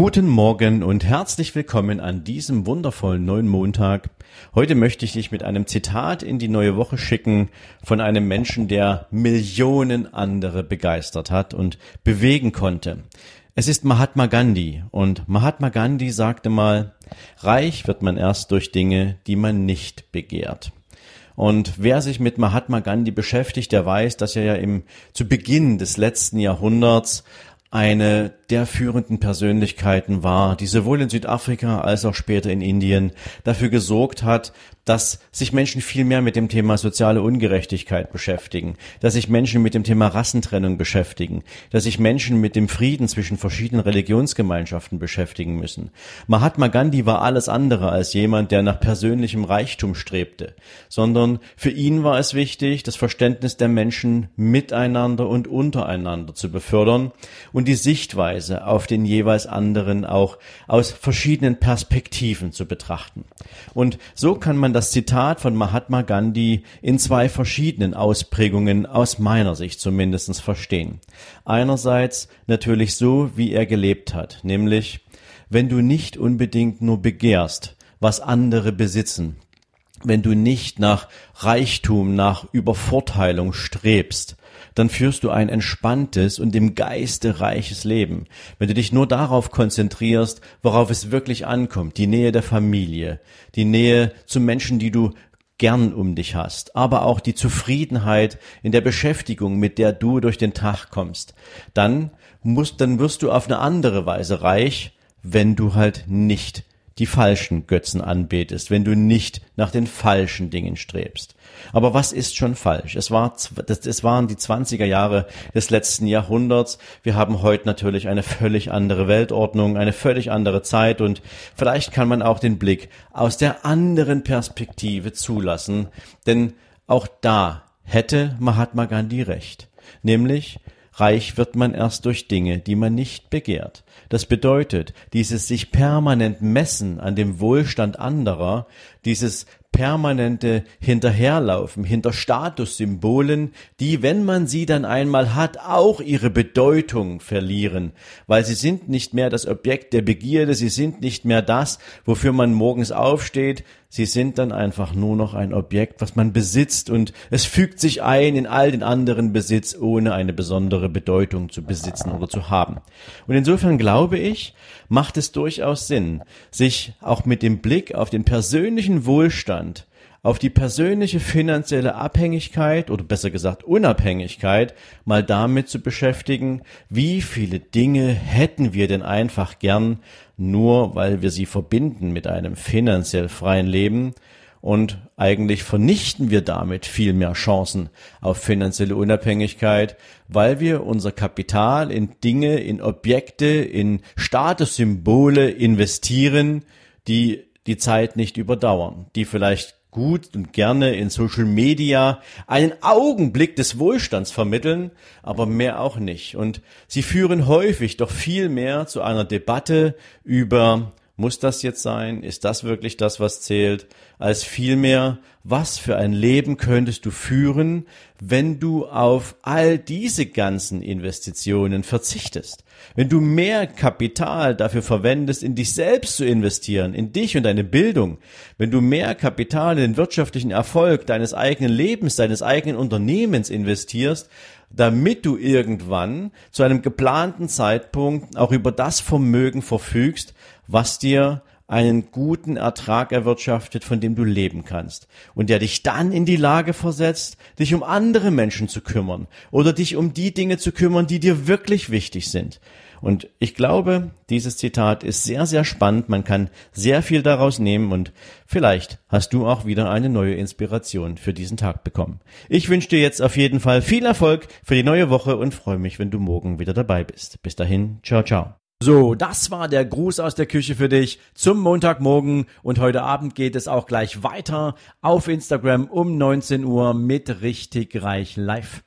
Guten Morgen und herzlich willkommen an diesem wundervollen neuen Montag. Heute möchte ich dich mit einem Zitat in die neue Woche schicken von einem Menschen, der Millionen andere begeistert hat und bewegen konnte. Es ist Mahatma Gandhi und Mahatma Gandhi sagte mal, reich wird man erst durch Dinge, die man nicht begehrt. Und wer sich mit Mahatma Gandhi beschäftigt, der weiß, dass er ja im, zu Beginn des letzten Jahrhunderts eine der führenden Persönlichkeiten war, die sowohl in Südafrika als auch später in Indien dafür gesorgt hat, dass sich Menschen viel mehr mit dem Thema soziale Ungerechtigkeit beschäftigen, dass sich Menschen mit dem Thema Rassentrennung beschäftigen, dass sich Menschen mit dem Frieden zwischen verschiedenen Religionsgemeinschaften beschäftigen müssen. Mahatma Gandhi war alles andere als jemand, der nach persönlichem Reichtum strebte, sondern für ihn war es wichtig, das Verständnis der Menschen miteinander und untereinander zu befördern und die Sichtweise auf den jeweils anderen auch aus verschiedenen Perspektiven zu betrachten. Und so kann man das Zitat von Mahatma Gandhi in zwei verschiedenen Ausprägungen aus meiner Sicht zumindest verstehen. Einerseits natürlich so, wie er gelebt hat, nämlich wenn du nicht unbedingt nur begehrst, was andere besitzen, wenn du nicht nach Reichtum, nach Übervorteilung strebst, dann führst du ein entspanntes und im Geiste reiches Leben. Wenn du dich nur darauf konzentrierst, worauf es wirklich ankommt, die Nähe der Familie, die Nähe zu Menschen, die du gern um dich hast, aber auch die Zufriedenheit in der Beschäftigung, mit der du durch den Tag kommst, dann musst, dann wirst du auf eine andere Weise reich, wenn du halt nicht die falschen Götzen anbetest, wenn du nicht nach den falschen Dingen strebst. Aber was ist schon falsch? Es, war, es waren die 20er Jahre des letzten Jahrhunderts. Wir haben heute natürlich eine völlig andere Weltordnung, eine völlig andere Zeit und vielleicht kann man auch den Blick aus der anderen Perspektive zulassen, denn auch da hätte Mahatma Gandhi recht. Nämlich, Reich wird man erst durch Dinge, die man nicht begehrt. Das bedeutet, dieses sich permanent messen an dem Wohlstand anderer, dieses permanente Hinterherlaufen hinter Statussymbolen, die, wenn man sie dann einmal hat, auch ihre Bedeutung verlieren, weil sie sind nicht mehr das Objekt der Begierde, sie sind nicht mehr das, wofür man morgens aufsteht, sie sind dann einfach nur noch ein Objekt, was man besitzt. Und es fügt sich ein in all den anderen Besitz, ohne eine besondere Bedeutung zu besitzen oder zu haben. Und insofern glaube ich, macht es durchaus Sinn, sich auch mit dem Blick auf den persönlichen Wohlstand, auf die persönliche finanzielle Abhängigkeit oder besser gesagt Unabhängigkeit mal damit zu beschäftigen, wie viele Dinge hätten wir denn einfach gern, nur weil wir sie verbinden mit einem finanziell freien Leben? Und eigentlich vernichten wir damit viel mehr Chancen auf finanzielle Unabhängigkeit, weil wir unser Kapital in Dinge, in Objekte, in Statussymbole investieren, die die Zeit nicht überdauern, die vielleicht gut und gerne in Social Media einen Augenblick des Wohlstands vermitteln, aber mehr auch nicht. Und sie führen häufig doch viel mehr zu einer Debatte über muss das jetzt sein? Ist das wirklich das, was zählt? Als vielmehr, was für ein Leben könntest du führen, wenn du auf all diese ganzen Investitionen verzichtest? Wenn du mehr Kapital dafür verwendest, in dich selbst zu investieren, in dich und deine Bildung, wenn du mehr Kapital in den wirtschaftlichen Erfolg deines eigenen Lebens, deines eigenen Unternehmens investierst, damit du irgendwann zu einem geplanten Zeitpunkt auch über das Vermögen verfügst, was dir einen guten Ertrag erwirtschaftet, von dem du leben kannst und der dich dann in die Lage versetzt, dich um andere Menschen zu kümmern oder dich um die Dinge zu kümmern, die dir wirklich wichtig sind. Und ich glaube, dieses Zitat ist sehr, sehr spannend. Man kann sehr viel daraus nehmen und vielleicht hast du auch wieder eine neue Inspiration für diesen Tag bekommen. Ich wünsche dir jetzt auf jeden Fall viel Erfolg für die neue Woche und freue mich, wenn du morgen wieder dabei bist. Bis dahin, ciao, ciao. So, das war der Gruß aus der Küche für dich zum Montagmorgen und heute Abend geht es auch gleich weiter auf Instagram um 19 Uhr mit richtig reich live.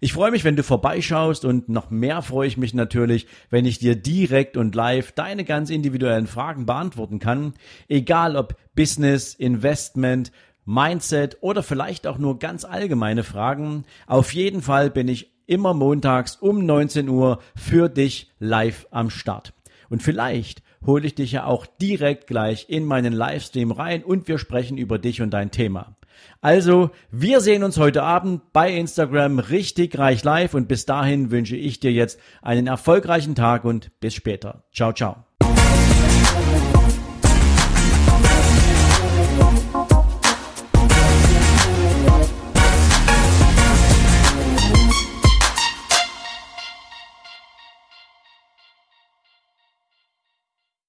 Ich freue mich, wenn du vorbeischaust und noch mehr freue ich mich natürlich, wenn ich dir direkt und live deine ganz individuellen Fragen beantworten kann, egal ob Business, Investment, Mindset oder vielleicht auch nur ganz allgemeine Fragen. Auf jeden Fall bin ich immer montags um 19 Uhr für dich live am Start. Und vielleicht hole ich dich ja auch direkt gleich in meinen Livestream rein und wir sprechen über dich und dein Thema. Also, wir sehen uns heute Abend bei Instagram richtig reich live und bis dahin wünsche ich dir jetzt einen erfolgreichen Tag und bis später. Ciao, ciao.